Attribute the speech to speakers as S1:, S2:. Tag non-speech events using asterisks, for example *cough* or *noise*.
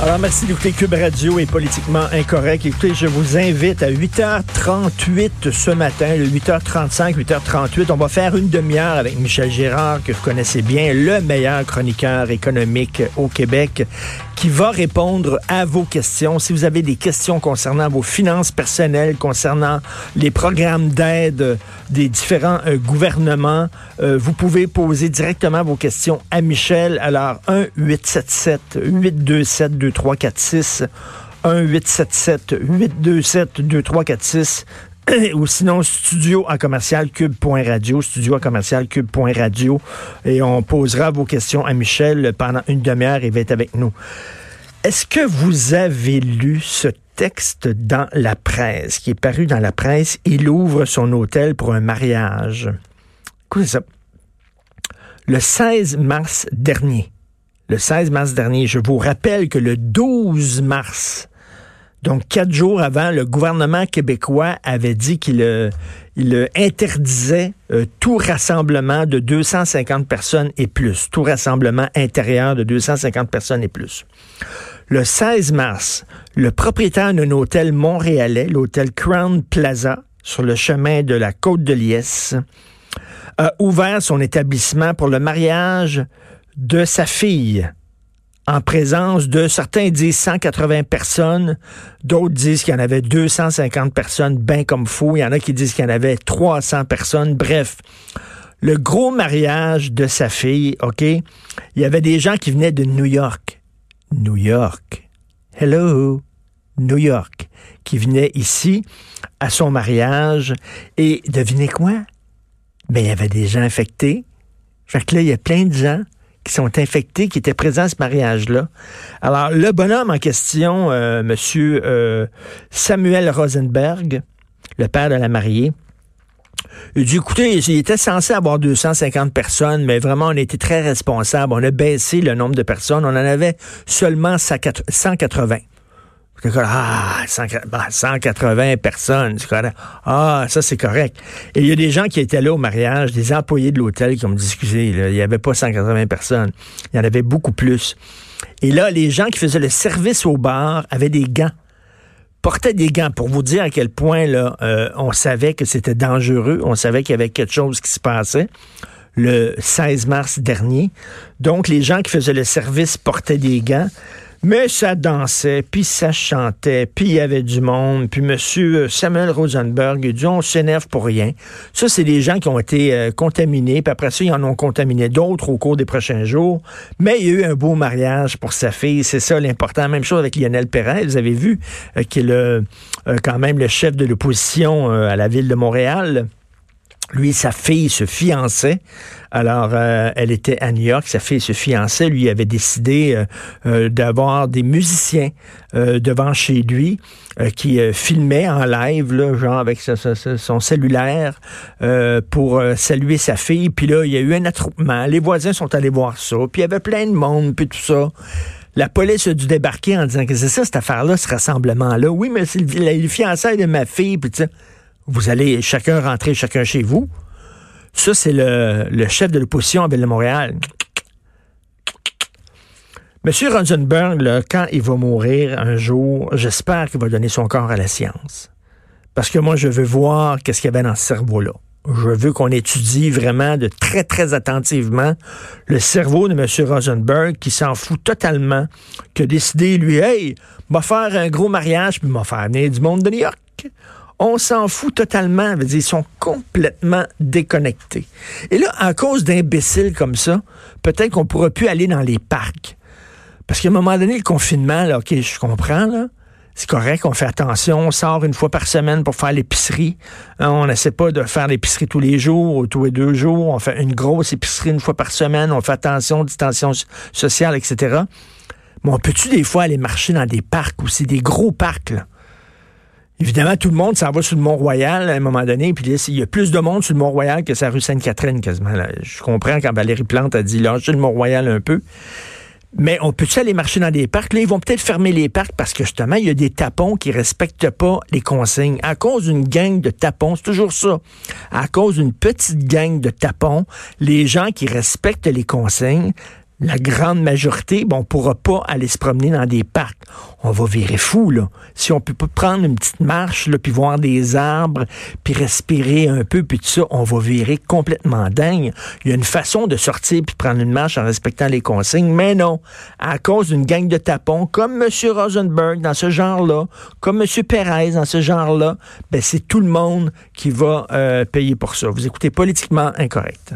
S1: Alors, merci d'écouter Cube Radio est politiquement incorrect. Écoutez, je vous invite à 8h38 ce matin, le 8h35, 8h38. On va faire une demi-heure avec Michel Gérard, que vous connaissez bien, le meilleur chroniqueur économique au Québec qui va répondre à vos questions. Si vous avez des questions concernant vos finances personnelles, concernant les programmes d'aide des différents euh, gouvernements, euh, vous pouvez poser directement vos questions à Michel. Alors, 1-877-827-2346. 1-877-827-2346 *clears throat* ou sinon studio à commercial cube.radio, studio à commercial cube.radio et on posera vos questions à Michel pendant une demi-heure, il va être avec nous. Est-ce que vous avez lu ce texte dans la presse, qui est paru dans la presse, il ouvre son hôtel pour un mariage. Écoutez ça. Le 16 mars dernier, le 16 mars dernier, je vous rappelle que le 12 mars, donc, quatre jours avant, le gouvernement québécois avait dit qu'il euh, il interdisait euh, tout rassemblement de 250 personnes et plus, tout rassemblement intérieur de 250 personnes et plus. Le 16 mars, le propriétaire d'un hôtel montréalais, l'hôtel Crown Plaza, sur le chemin de la côte de Liesse, a ouvert son établissement pour le mariage de sa fille en présence de, certains disent 180 personnes, d'autres disent qu'il y en avait 250 personnes, bien comme fou, il y en a qui disent qu'il y en avait 300 personnes, bref. Le gros mariage de sa fille, OK, il y avait des gens qui venaient de New York. New York. Hello. New York. Qui venaient ici à son mariage. Et devinez quoi? Ben, il y avait des gens infectés. Fait que là, il y a plein de gens qui sont infectés, qui étaient présents à ce mariage-là. Alors, le bonhomme en question, euh, Monsieur euh, Samuel Rosenberg, le père de la mariée, il dit, écoutez, il était censé avoir 250 personnes, mais vraiment, on été très responsable. On a baissé le nombre de personnes. On en avait seulement 180. Ah, 180 ben, personnes, Ah, ça c'est correct. Et il y a des gens qui étaient là au mariage, des employés de l'hôtel qui ont excusez, il n'y avait pas 180 personnes. Il y en avait beaucoup plus. Et là, les gens qui faisaient le service au bar avaient des gants portaient des gants pour vous dire à quel point là, euh, on savait que c'était dangereux, on savait qu'il y avait quelque chose qui se passait le 16 mars dernier. Donc, les gens qui faisaient le service portaient des gants. Mais ça dansait, puis ça chantait, puis il y avait du monde, puis M. Samuel Rosenberg, il dit on s'énerve pour rien. Ça, c'est des gens qui ont été euh, contaminés, puis après ça, ils en ont contaminé d'autres au cours des prochains jours. Mais il y a eu un beau mariage pour sa fille, c'est ça l'important. Même chose avec Lionel Perret, vous avez vu, euh, qui est euh, quand même le chef de l'opposition à la ville de Montréal. Lui et sa fille se fiançaient. Alors, euh, elle était à New York, sa fille se fiançait. Lui avait décidé euh, euh, d'avoir des musiciens devant chez lui qui filmaient en live, là, genre avec son cellulaire, pour saluer sa fille. Puis là, il y a eu un attroupement. Les voisins sont allés voir ça. Puis il y avait plein de monde, puis tout ça. La police a dû débarquer en disant que c'est ça, cette affaire-là, ce rassemblement-là. Oui, mais c'est le, fiançailles de ma fille, puis ça. Vous allez chacun rentrer, chacun chez vous. Ça, c'est le, chef de l'opposition à Ville de Montréal. Monsieur Rosenberg, quand il va mourir un jour, j'espère qu'il va donner son corps à la science. Parce que moi, je veux voir qu'est-ce qu'il y avait dans ce cerveau-là. Je veux qu'on étudie vraiment de très, très attentivement le cerveau de M. Rosenberg qui s'en fout totalement, que décider, lui, hey, m'a faire un gros mariage, puis m'a faire venir du monde de New York. On s'en fout totalement. Ils sont complètement déconnectés. Et là, à cause d'imbéciles comme ça, peut-être qu'on ne pourra plus aller dans les parcs. Parce qu'à un moment donné, le confinement, là, OK, je comprends, là. C'est correct, on fait attention, on sort une fois par semaine pour faire l'épicerie. Hein, on n'essaie pas de faire l'épicerie tous les jours ou tous les deux jours. On fait une grosse épicerie une fois par semaine. On fait attention, distanciation sociale, etc. Mais on peut-tu des fois aller marcher dans des parcs aussi, des gros parcs, là? Évidemment, tout le monde s'en va sur le Mont-Royal à un moment donné, puis il y a plus de monde sur le Mont-Royal que sur rue Sainte-Catherine quasiment. Je comprends quand Valérie Plante a dit lâchez le Mont-Royal un peu. Mais on peut-tu aller marcher dans des parcs? Là, ils vont peut-être fermer les parcs parce que justement, il y a des tapons qui respectent pas les consignes. À cause d'une gang de tapons, c'est toujours ça. À cause d'une petite gang de tapons, les gens qui respectent les consignes, la grande majorité, bon, on pourra pas aller se promener dans des parcs. On va virer fou, là. Si on peut pas prendre une petite marche, là, puis voir des arbres, puis respirer un peu, puis tout ça, on va virer complètement dingue. Il y a une façon de sortir puis prendre une marche en respectant les consignes, mais non. À cause d'une gang de tapons, comme M. Rosenberg dans ce genre-là, comme M. Perez dans ce genre-là, ben, c'est tout le monde qui va euh, payer pour ça. Vous écoutez politiquement incorrect.